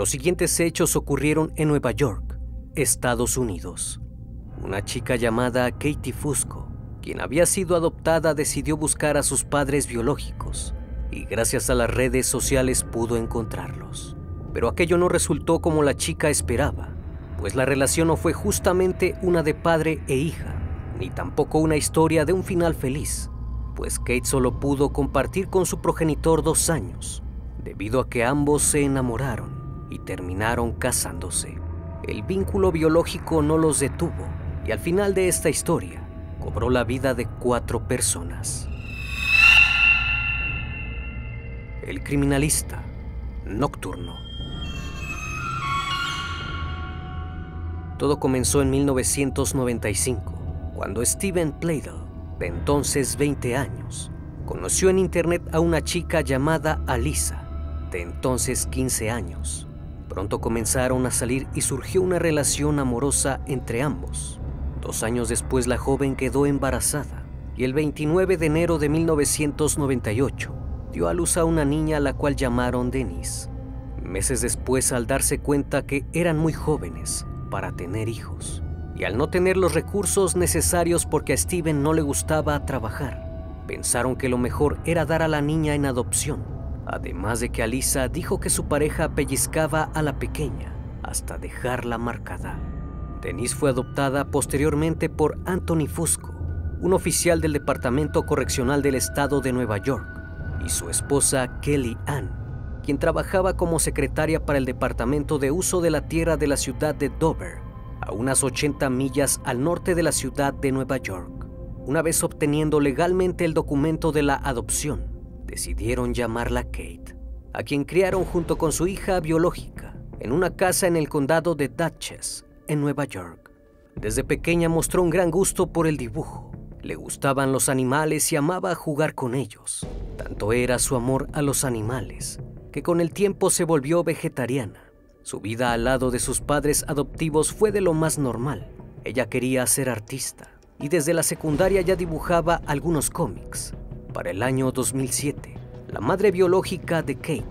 Los siguientes hechos ocurrieron en Nueva York, Estados Unidos. Una chica llamada Katie Fusco, quien había sido adoptada, decidió buscar a sus padres biológicos y gracias a las redes sociales pudo encontrarlos. Pero aquello no resultó como la chica esperaba, pues la relación no fue justamente una de padre e hija, ni tampoco una historia de un final feliz, pues Kate solo pudo compartir con su progenitor dos años, debido a que ambos se enamoraron y terminaron casándose. El vínculo biológico no los detuvo y al final de esta historia cobró la vida de cuatro personas. El criminalista nocturno. Todo comenzó en 1995, cuando Steven Playdell, de entonces 20 años, conoció en internet a una chica llamada Alisa, de entonces 15 años. Pronto comenzaron a salir y surgió una relación amorosa entre ambos. Dos años después la joven quedó embarazada y el 29 de enero de 1998 dio a luz a una niña a la cual llamaron Denise. Meses después, al darse cuenta que eran muy jóvenes para tener hijos y al no tener los recursos necesarios porque a Steven no le gustaba trabajar, pensaron que lo mejor era dar a la niña en adopción Además de que Alisa dijo que su pareja pellizcaba a la pequeña hasta dejarla marcada. Denise fue adoptada posteriormente por Anthony Fusco, un oficial del Departamento Correccional del Estado de Nueva York, y su esposa Kelly Ann, quien trabajaba como secretaria para el Departamento de Uso de la Tierra de la ciudad de Dover, a unas 80 millas al norte de la ciudad de Nueva York. Una vez obteniendo legalmente el documento de la adopción, decidieron llamarla Kate, a quien criaron junto con su hija biológica en una casa en el condado de Dutchess, en Nueva York. Desde pequeña mostró un gran gusto por el dibujo. Le gustaban los animales y amaba jugar con ellos. Tanto era su amor a los animales que con el tiempo se volvió vegetariana. Su vida al lado de sus padres adoptivos fue de lo más normal. Ella quería ser artista y desde la secundaria ya dibujaba algunos cómics. Para el año 2007, la madre biológica de Kate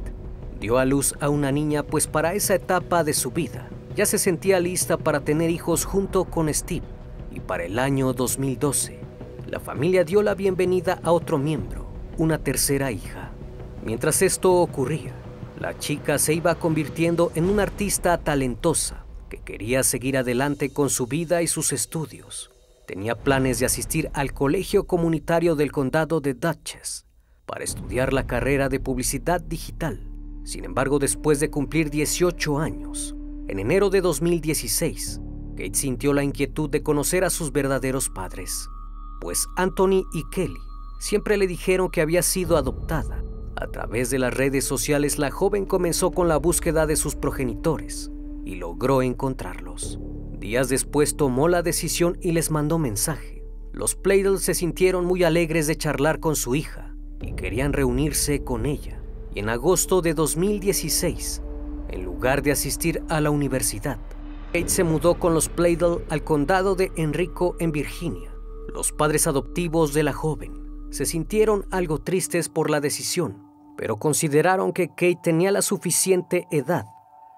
dio a luz a una niña pues para esa etapa de su vida ya se sentía lista para tener hijos junto con Steve. Y para el año 2012, la familia dio la bienvenida a otro miembro, una tercera hija. Mientras esto ocurría, la chica se iba convirtiendo en una artista talentosa que quería seguir adelante con su vida y sus estudios. Tenía planes de asistir al Colegio Comunitario del Condado de Dutchess para estudiar la carrera de publicidad digital. Sin embargo, después de cumplir 18 años, en enero de 2016, Kate sintió la inquietud de conocer a sus verdaderos padres, pues Anthony y Kelly siempre le dijeron que había sido adoptada. A través de las redes sociales, la joven comenzó con la búsqueda de sus progenitores y logró encontrarlos. Días después tomó la decisión y les mandó mensaje. Los Playdell se sintieron muy alegres de charlar con su hija y querían reunirse con ella. Y en agosto de 2016, en lugar de asistir a la universidad, Kate se mudó con los Playdell al condado de Enrico en Virginia. Los padres adoptivos de la joven se sintieron algo tristes por la decisión, pero consideraron que Kate tenía la suficiente edad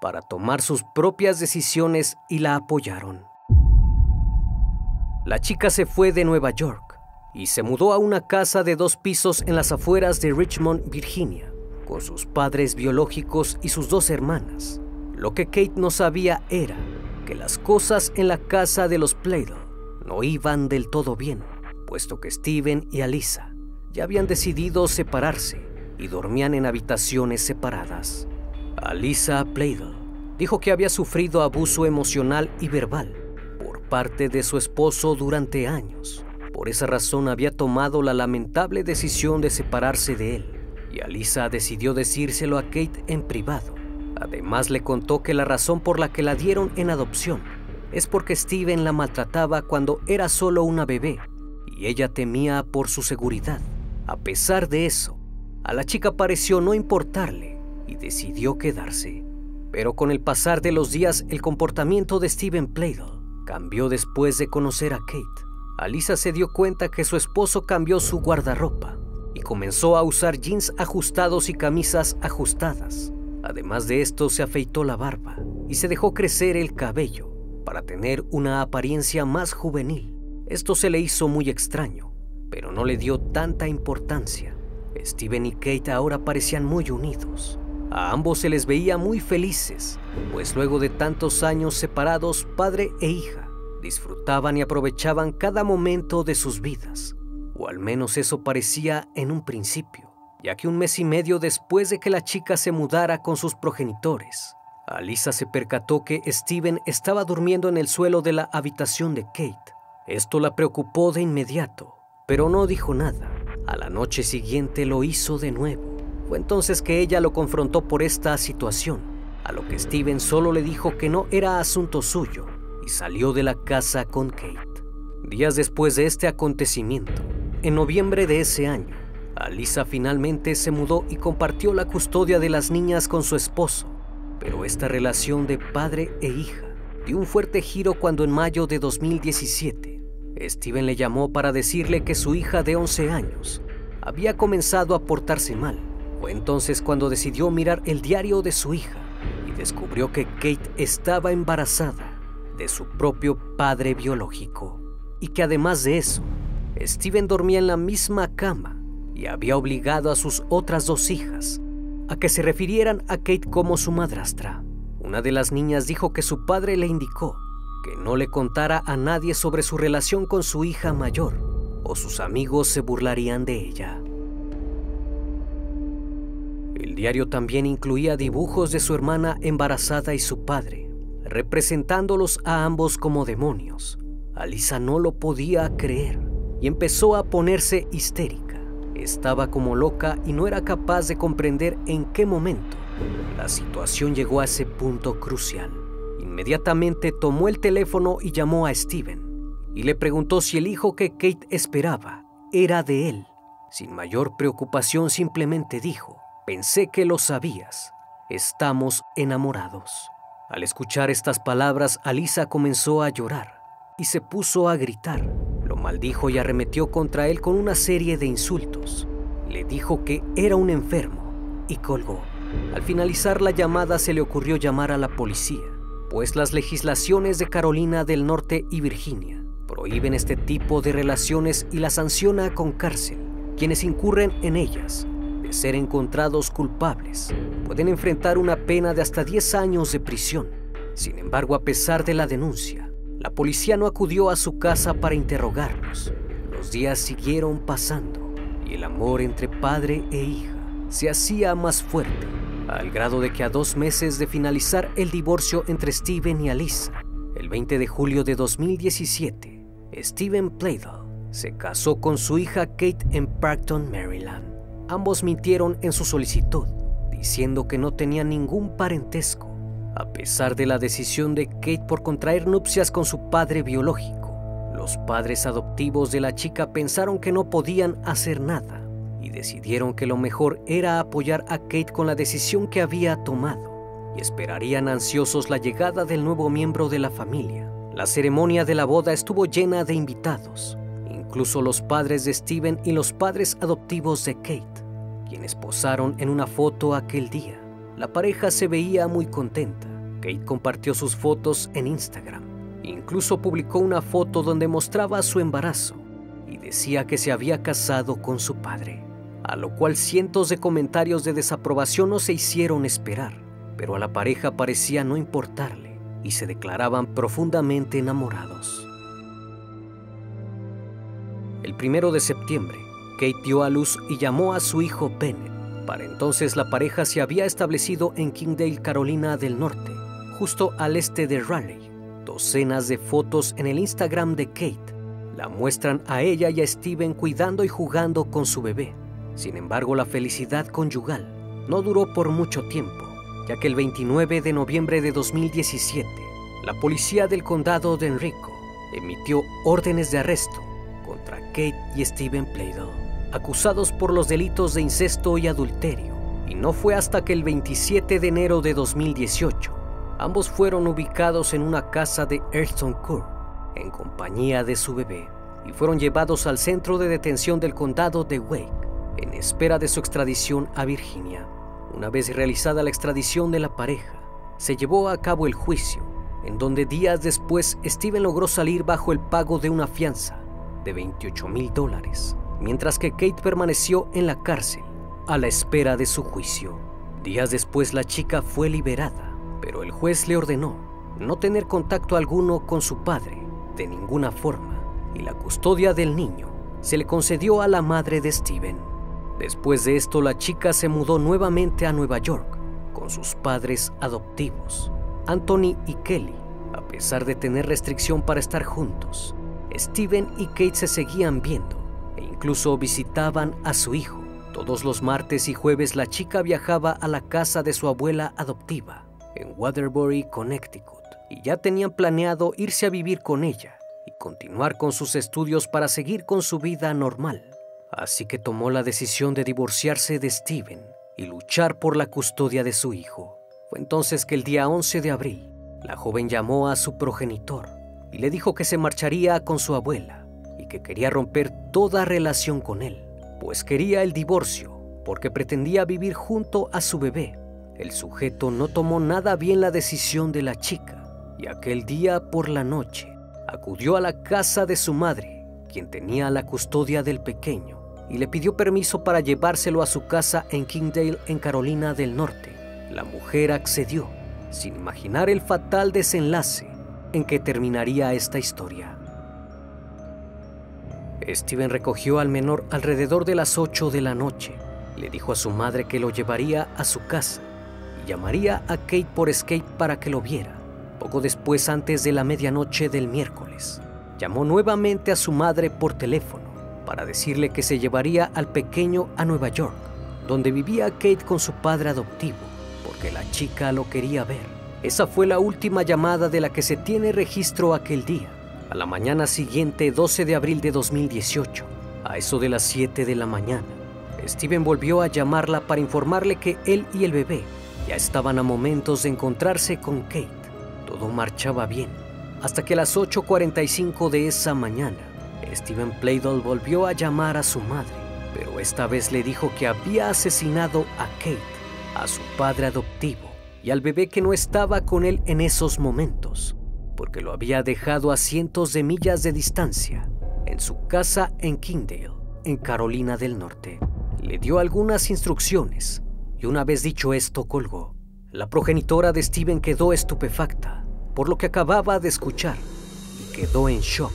para tomar sus propias decisiones y la apoyaron. La chica se fue de Nueva York y se mudó a una casa de dos pisos en las afueras de Richmond, Virginia, con sus padres biológicos y sus dos hermanas. Lo que Kate no sabía era que las cosas en la casa de los Playdell no iban del todo bien, puesto que Steven y Alisa ya habían decidido separarse y dormían en habitaciones separadas. Alisa Plaidel dijo que había sufrido abuso emocional y verbal por parte de su esposo durante años. Por esa razón había tomado la lamentable decisión de separarse de él y Alisa decidió decírselo a Kate en privado. Además le contó que la razón por la que la dieron en adopción es porque Steven la maltrataba cuando era solo una bebé y ella temía por su seguridad. A pesar de eso, a la chica pareció no importarle decidió quedarse. Pero con el pasar de los días el comportamiento de Steven Plaidel cambió después de conocer a Kate. Alisa se dio cuenta que su esposo cambió su guardarropa y comenzó a usar jeans ajustados y camisas ajustadas. Además de esto, se afeitó la barba y se dejó crecer el cabello para tener una apariencia más juvenil. Esto se le hizo muy extraño, pero no le dio tanta importancia. Steven y Kate ahora parecían muy unidos. A ambos se les veía muy felices, pues luego de tantos años separados, padre e hija, disfrutaban y aprovechaban cada momento de sus vidas, o al menos eso parecía en un principio, ya que un mes y medio después de que la chica se mudara con sus progenitores, Alisa se percató que Steven estaba durmiendo en el suelo de la habitación de Kate. Esto la preocupó de inmediato, pero no dijo nada. A la noche siguiente lo hizo de nuevo. Entonces que ella lo confrontó por esta situación, a lo que Steven solo le dijo que no era asunto suyo y salió de la casa con Kate. Días después de este acontecimiento, en noviembre de ese año, Alisa finalmente se mudó y compartió la custodia de las niñas con su esposo, pero esta relación de padre e hija dio un fuerte giro cuando en mayo de 2017 Steven le llamó para decirle que su hija de 11 años había comenzado a portarse mal. Fue entonces cuando decidió mirar el diario de su hija y descubrió que Kate estaba embarazada de su propio padre biológico y que además de eso, Steven dormía en la misma cama y había obligado a sus otras dos hijas a que se refirieran a Kate como su madrastra. Una de las niñas dijo que su padre le indicó que no le contara a nadie sobre su relación con su hija mayor, o sus amigos se burlarían de ella. El diario también incluía dibujos de su hermana embarazada y su padre, representándolos a ambos como demonios. Alisa no lo podía creer y empezó a ponerse histérica. Estaba como loca y no era capaz de comprender en qué momento la situación llegó a ese punto crucial. Inmediatamente tomó el teléfono y llamó a Steven y le preguntó si el hijo que Kate esperaba era de él. Sin mayor preocupación simplemente dijo, pensé que lo sabías, estamos enamorados. Al escuchar estas palabras, Alisa comenzó a llorar y se puso a gritar. Lo maldijo y arremetió contra él con una serie de insultos. Le dijo que era un enfermo y colgó. Al finalizar la llamada se le ocurrió llamar a la policía pues las legislaciones de Carolina del Norte y Virginia prohíben este tipo de relaciones y las sanciona con cárcel. Quienes incurren en ellas, ser encontrados culpables, pueden enfrentar una pena de hasta 10 años de prisión. Sin embargo, a pesar de la denuncia, la policía no acudió a su casa para interrogarlos. Los días siguieron pasando y el amor entre padre e hija se hacía más fuerte al grado de que a dos meses de finalizar el divorcio entre Steven y Alisa, el 20 de julio de 2017, Steven Plaidel se casó con su hija Kate en Parkton, Maryland. Ambos mintieron en su solicitud, diciendo que no tenían ningún parentesco, a pesar de la decisión de Kate por contraer nupcias con su padre biológico. Los padres adoptivos de la chica pensaron que no podían hacer nada y decidieron que lo mejor era apoyar a Kate con la decisión que había tomado y esperarían ansiosos la llegada del nuevo miembro de la familia. La ceremonia de la boda estuvo llena de invitados, incluso los padres de Steven y los padres adoptivos de Kate, quienes posaron en una foto aquel día. La pareja se veía muy contenta. Kate compartió sus fotos en Instagram. Incluso publicó una foto donde mostraba su embarazo y decía que se había casado con su padre a lo cual cientos de comentarios de desaprobación no se hicieron esperar, pero a la pareja parecía no importarle y se declaraban profundamente enamorados. El primero de septiembre, Kate dio a luz y llamó a su hijo Bennett. Para entonces la pareja se había establecido en Kingdale, Carolina del Norte, justo al este de Raleigh. Docenas de fotos en el Instagram de Kate la muestran a ella y a Steven cuidando y jugando con su bebé. Sin embargo, la felicidad conyugal no duró por mucho tiempo, ya que el 29 de noviembre de 2017, la policía del condado de Enrico emitió órdenes de arresto contra Kate y Steven Playdell, acusados por los delitos de incesto y adulterio. Y no fue hasta que el 27 de enero de 2018, ambos fueron ubicados en una casa de Earthstone Court en compañía de su bebé y fueron llevados al centro de detención del condado de Wake en espera de su extradición a Virginia. Una vez realizada la extradición de la pareja, se llevó a cabo el juicio, en donde días después Steven logró salir bajo el pago de una fianza de 28 mil dólares, mientras que Kate permaneció en la cárcel a la espera de su juicio. Días después la chica fue liberada, pero el juez le ordenó no tener contacto alguno con su padre de ninguna forma y la custodia del niño se le concedió a la madre de Steven. Después de esto, la chica se mudó nuevamente a Nueva York con sus padres adoptivos, Anthony y Kelly. A pesar de tener restricción para estar juntos, Steven y Kate se seguían viendo e incluso visitaban a su hijo. Todos los martes y jueves la chica viajaba a la casa de su abuela adoptiva en Waterbury, Connecticut y ya tenían planeado irse a vivir con ella y continuar con sus estudios para seguir con su vida normal. Así que tomó la decisión de divorciarse de Steven y luchar por la custodia de su hijo. Fue entonces que el día 11 de abril, la joven llamó a su progenitor y le dijo que se marcharía con su abuela y que quería romper toda relación con él, pues quería el divorcio porque pretendía vivir junto a su bebé. El sujeto no tomó nada bien la decisión de la chica y aquel día por la noche acudió a la casa de su madre, quien tenía la custodia del pequeño, y le pidió permiso para llevárselo a su casa en Kingdale, en Carolina del Norte. La mujer accedió, sin imaginar el fatal desenlace en que terminaría esta historia. Steven recogió al menor alrededor de las 8 de la noche. Le dijo a su madre que lo llevaría a su casa y llamaría a Kate por Escape para que lo viera. Poco después, antes de la medianoche del miércoles, llamó nuevamente a su madre por teléfono para decirle que se llevaría al pequeño a Nueva York, donde vivía Kate con su padre adoptivo, porque la chica lo quería ver. Esa fue la última llamada de la que se tiene registro aquel día. A la mañana siguiente, 12 de abril de 2018, a eso de las 7 de la mañana, Steven volvió a llamarla para informarle que él y el bebé ya estaban a momentos de encontrarse con Kate. Todo marchaba bien, hasta que a las 8.45 de esa mañana, Steven Playdell volvió a llamar a su madre, pero esta vez le dijo que había asesinado a Kate, a su padre adoptivo y al bebé que no estaba con él en esos momentos, porque lo había dejado a cientos de millas de distancia, en su casa en Kingdale, en Carolina del Norte. Le dio algunas instrucciones y una vez dicho esto colgó. La progenitora de Steven quedó estupefacta por lo que acababa de escuchar y quedó en shock.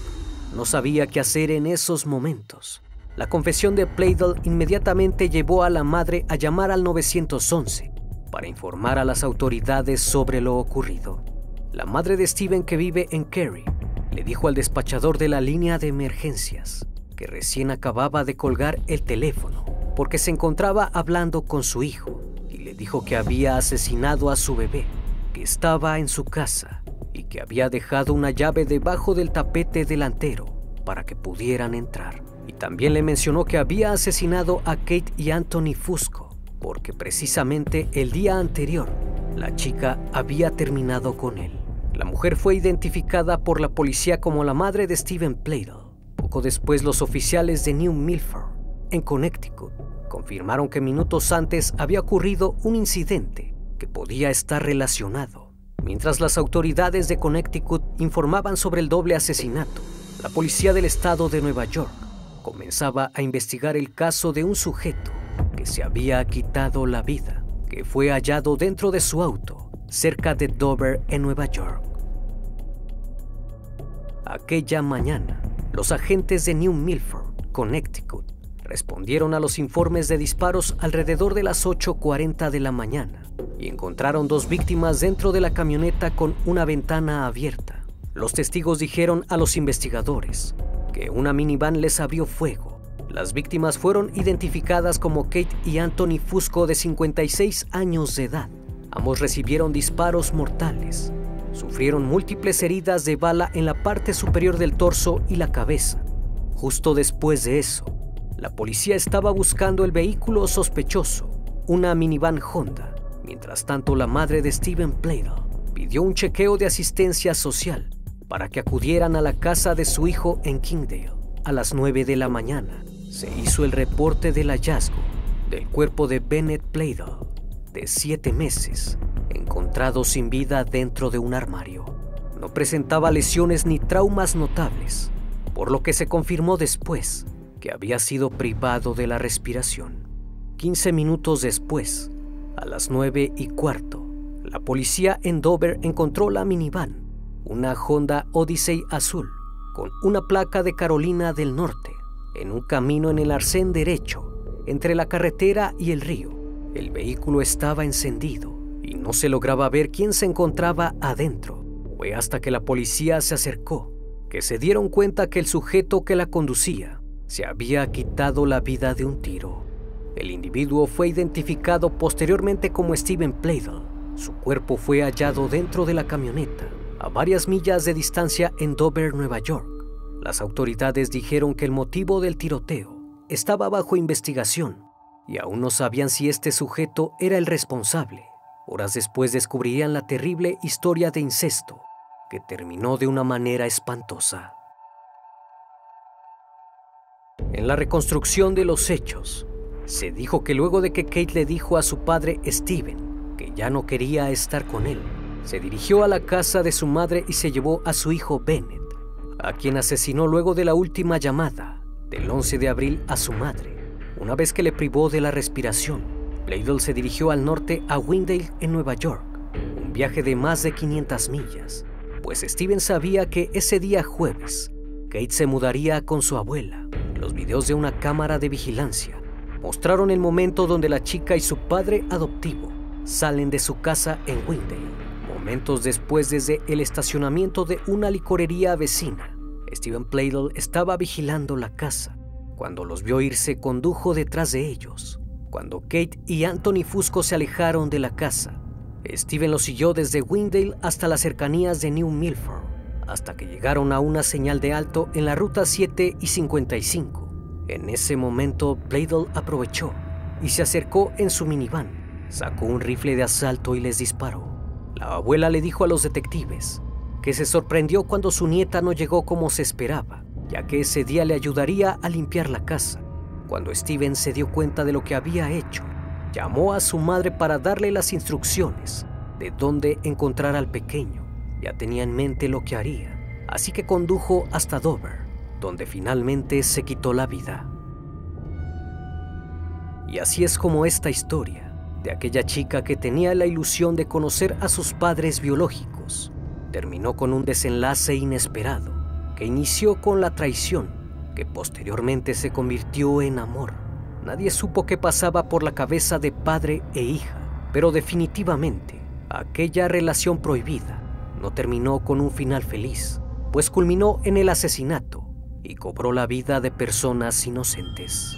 No sabía qué hacer en esos momentos. La confesión de Playdell inmediatamente llevó a la madre a llamar al 911 para informar a las autoridades sobre lo ocurrido. La madre de Steven, que vive en Kerry, le dijo al despachador de la línea de emergencias que recién acababa de colgar el teléfono porque se encontraba hablando con su hijo y le dijo que había asesinado a su bebé, que estaba en su casa y que había dejado una llave debajo del tapete delantero para que pudieran entrar. Y también le mencionó que había asesinado a Kate y Anthony Fusco, porque precisamente el día anterior la chica había terminado con él. La mujer fue identificada por la policía como la madre de Steven Playdell. Poco después los oficiales de New Milford, en Connecticut, confirmaron que minutos antes había ocurrido un incidente que podía estar relacionado Mientras las autoridades de Connecticut informaban sobre el doble asesinato, la policía del estado de Nueva York comenzaba a investigar el caso de un sujeto que se había quitado la vida, que fue hallado dentro de su auto cerca de Dover, en Nueva York. Aquella mañana, los agentes de New Milford Connecticut, respondieron a los informes de disparos alrededor de las 8.40 de la mañana y encontraron dos víctimas dentro de la camioneta con una ventana abierta. Los testigos dijeron a los investigadores que una minivan les abrió fuego. Las víctimas fueron identificadas como Kate y Anthony Fusco de 56 años de edad. Ambos recibieron disparos mortales. Sufrieron múltiples heridas de bala en la parte superior del torso y la cabeza. Justo después de eso, la policía estaba buscando el vehículo sospechoso, una minivan Honda. Mientras tanto, la madre de Steven Plato pidió un chequeo de asistencia social para que acudieran a la casa de su hijo en Kingdale. A las 9 de la mañana se hizo el reporte del hallazgo del cuerpo de Bennett Plato, de 7 meses, encontrado sin vida dentro de un armario. No presentaba lesiones ni traumas notables, por lo que se confirmó después que había sido privado de la respiración. 15 minutos después, a las 9 y cuarto, la policía en Dover encontró la minivan, una Honda Odyssey azul, con una placa de Carolina del Norte, en un camino en el arcén derecho, entre la carretera y el río. El vehículo estaba encendido y no se lograba ver quién se encontraba adentro. Fue hasta que la policía se acercó que se dieron cuenta que el sujeto que la conducía se había quitado la vida de un tiro. El individuo fue identificado posteriormente como Steven Pladle. Su cuerpo fue hallado dentro de la camioneta, a varias millas de distancia en Dover, Nueva York. Las autoridades dijeron que el motivo del tiroteo estaba bajo investigación y aún no sabían si este sujeto era el responsable. Horas después descubrirían la terrible historia de incesto que terminó de una manera espantosa. En la reconstrucción de los hechos, se dijo que luego de que Kate le dijo a su padre Steven que ya no quería estar con él, se dirigió a la casa de su madre y se llevó a su hijo Bennett, a quien asesinó luego de la última llamada del 11 de abril a su madre. Una vez que le privó de la respiración, Bladel se dirigió al norte a Windale, en Nueva York, un viaje de más de 500 millas, pues Steven sabía que ese día jueves, Kate se mudaría con su abuela. Los videos de una cámara de vigilancia mostraron el momento donde la chica y su padre adoptivo salen de su casa en Windale. Momentos después, desde el estacionamiento de una licorería vecina, Steven Pladle estaba vigilando la casa. Cuando los vio irse, condujo detrás de ellos. Cuando Kate y Anthony Fusco se alejaron de la casa, Steven lo siguió desde Windale hasta las cercanías de New Milford, hasta que llegaron a una señal de alto en la ruta 7 y 55. En ese momento, Bladel aprovechó y se acercó en su minivan. Sacó un rifle de asalto y les disparó. La abuela le dijo a los detectives que se sorprendió cuando su nieta no llegó como se esperaba, ya que ese día le ayudaría a limpiar la casa. Cuando Steven se dio cuenta de lo que había hecho, llamó a su madre para darle las instrucciones de dónde encontrar al pequeño. Ya tenía en mente lo que haría, así que condujo hasta Dover, donde finalmente se quitó la vida. Y así es como esta historia de aquella chica que tenía la ilusión de conocer a sus padres biológicos terminó con un desenlace inesperado que inició con la traición que posteriormente se convirtió en amor. Nadie supo qué pasaba por la cabeza de padre e hija, pero definitivamente aquella relación prohibida no terminó con un final feliz, pues culminó en el asesinato y cobró la vida de personas inocentes.